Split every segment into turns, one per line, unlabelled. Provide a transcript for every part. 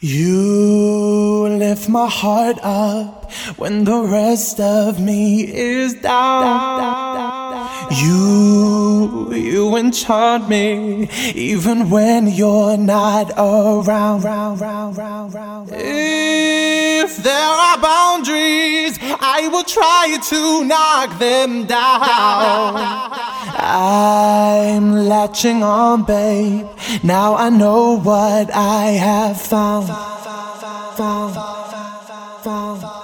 You lift my heart up when the rest of me is down. You, you enchant me even when you're not around. If there are boundaries, I will try to knock them down. I'm latching on, babe. Now I know what I have found. found, found, found.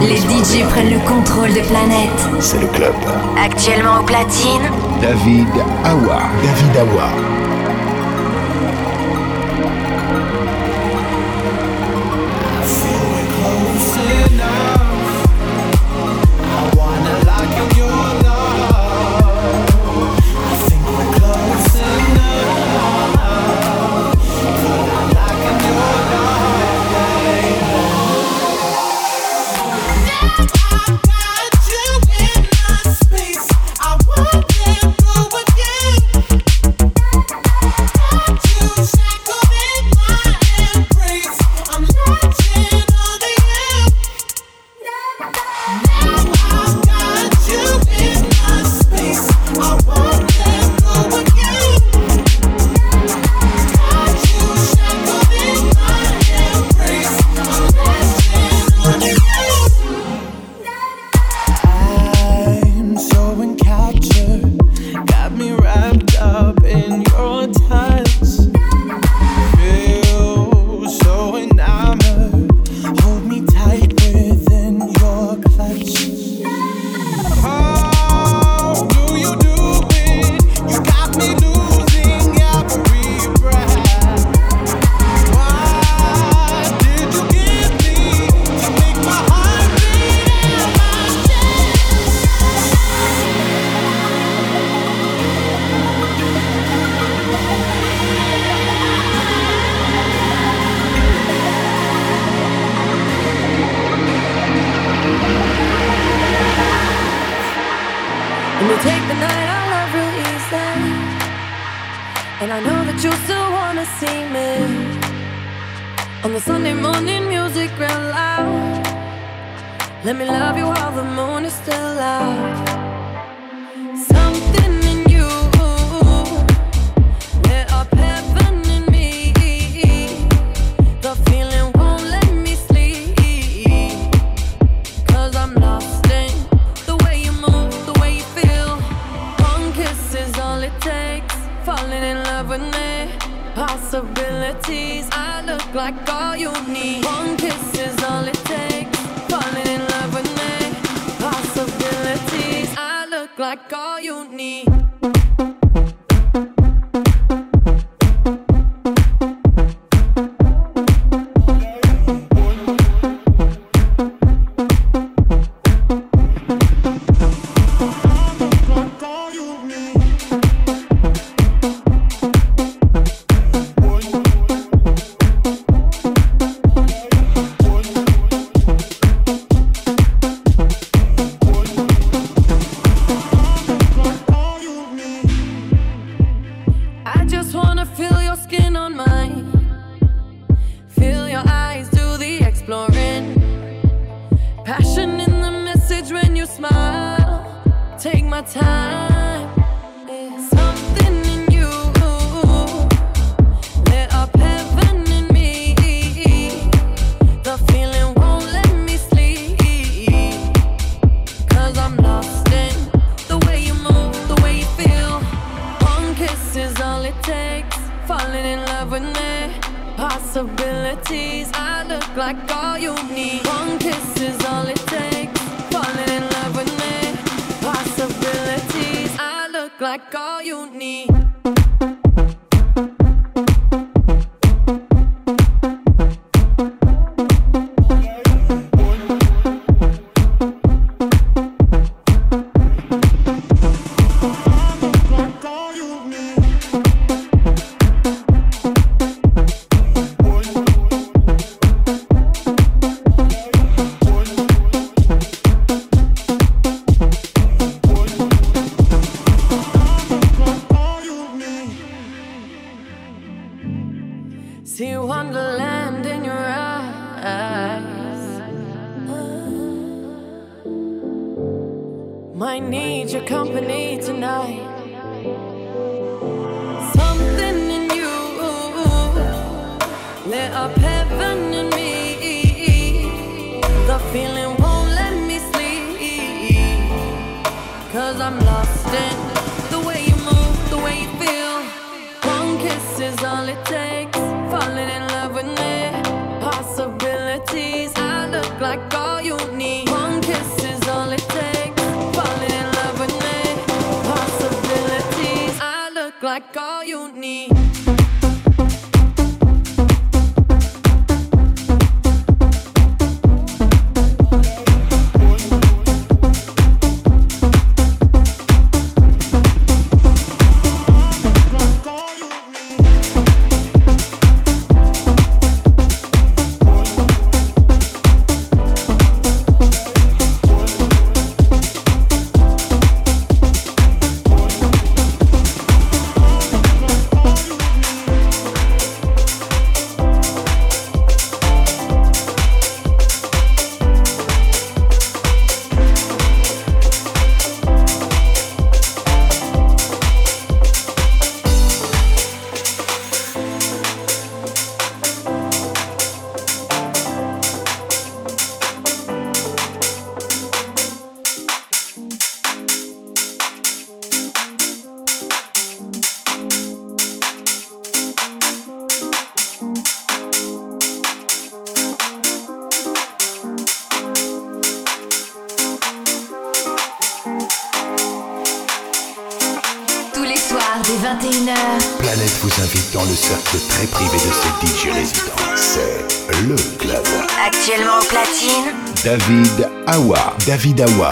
Les DJ prennent le contrôle de planète. C'est le club. Actuellement au platine. David Awa. David Awa. I look like all you need.
One invite dans le cercle très privé de ce DJ résident. C'est le club.
Actuellement platine.
David Awa. David Awa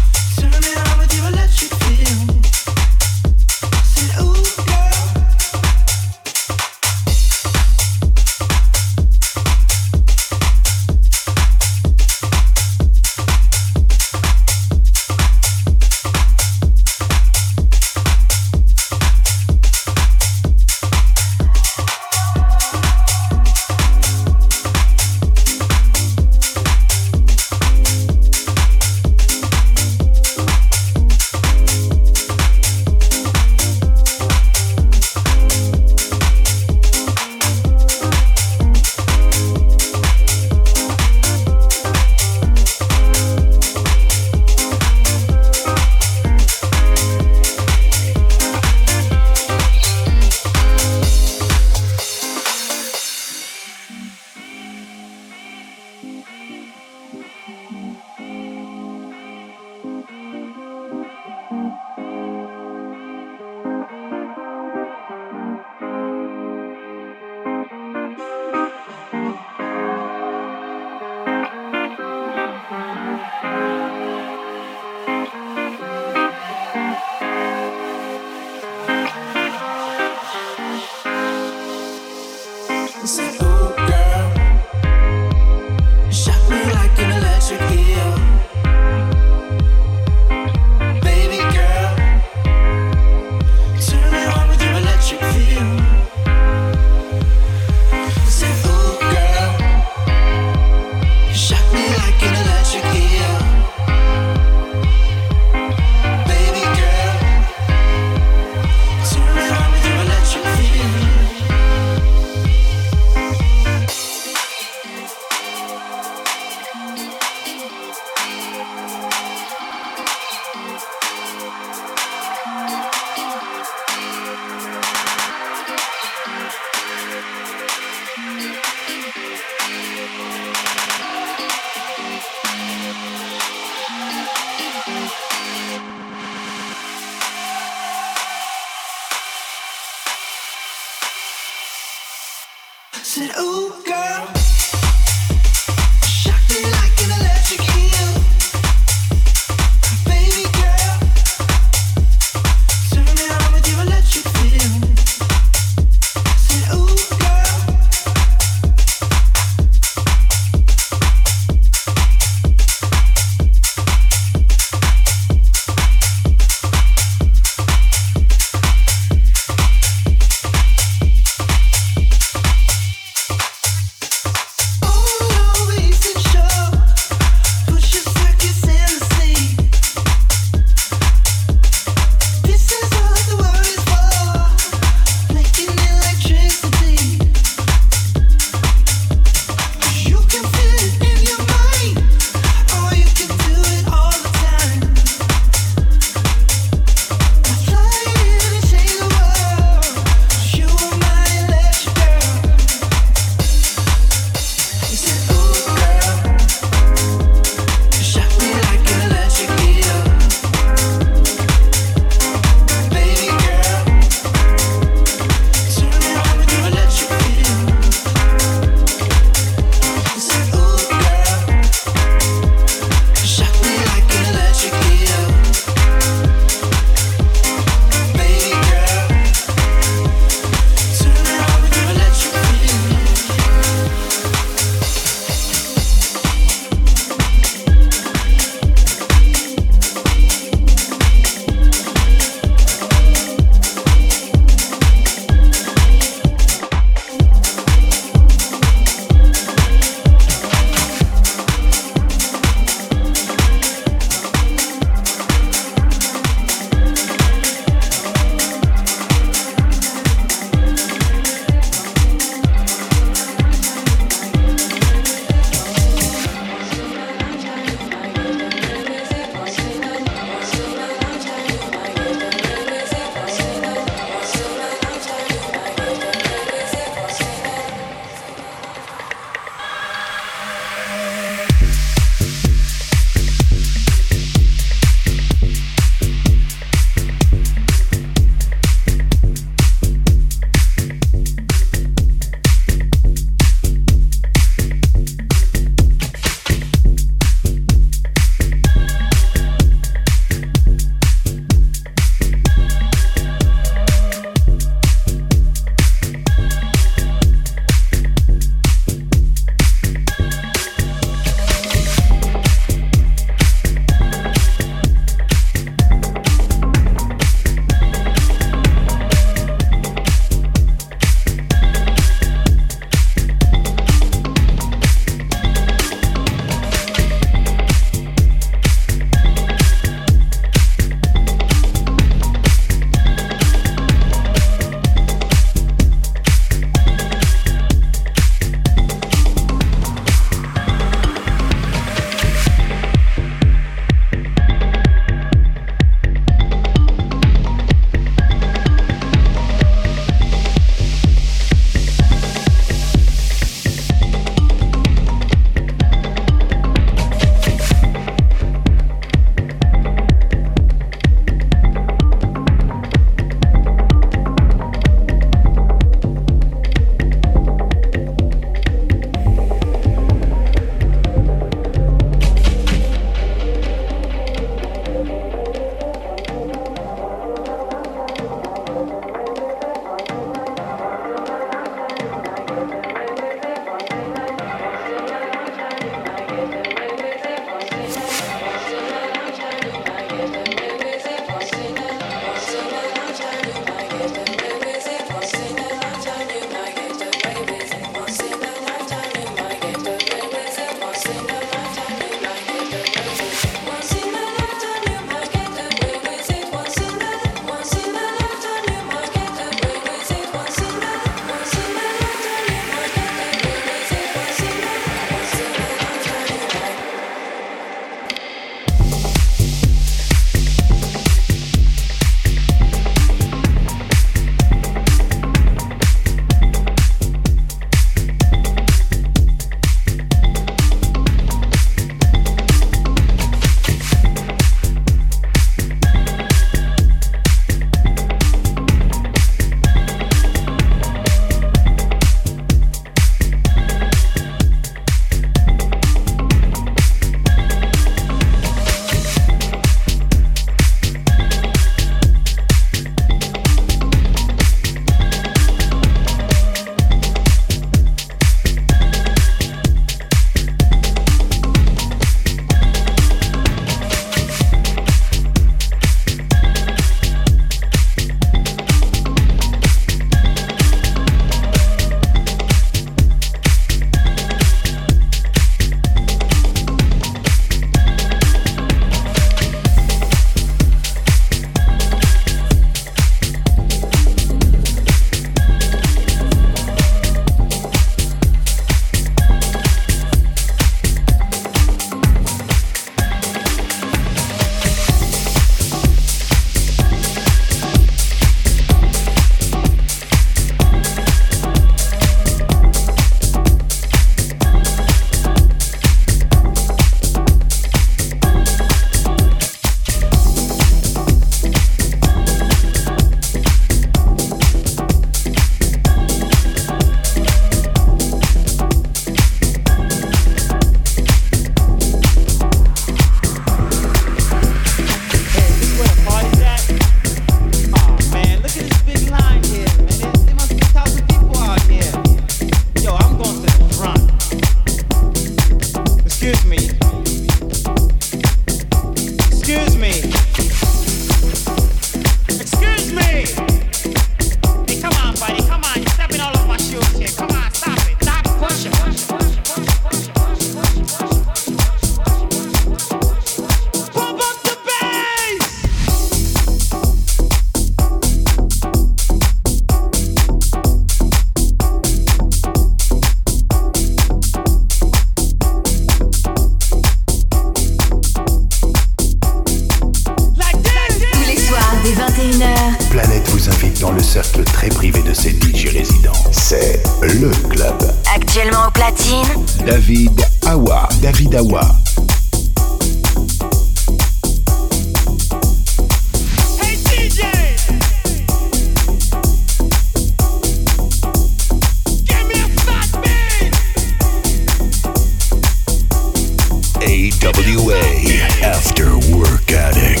After Work Addict.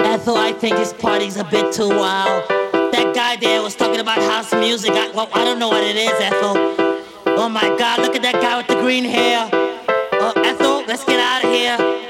Ethel, I think this party's a bit too wild. That guy there was talking about house music. Well, I don't know what it is, Ethel. Oh my God, look at that guy with the green hair. Let's get out of here.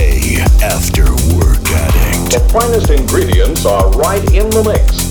AWA After Work Addict.
The finest ingredients are right in the mix.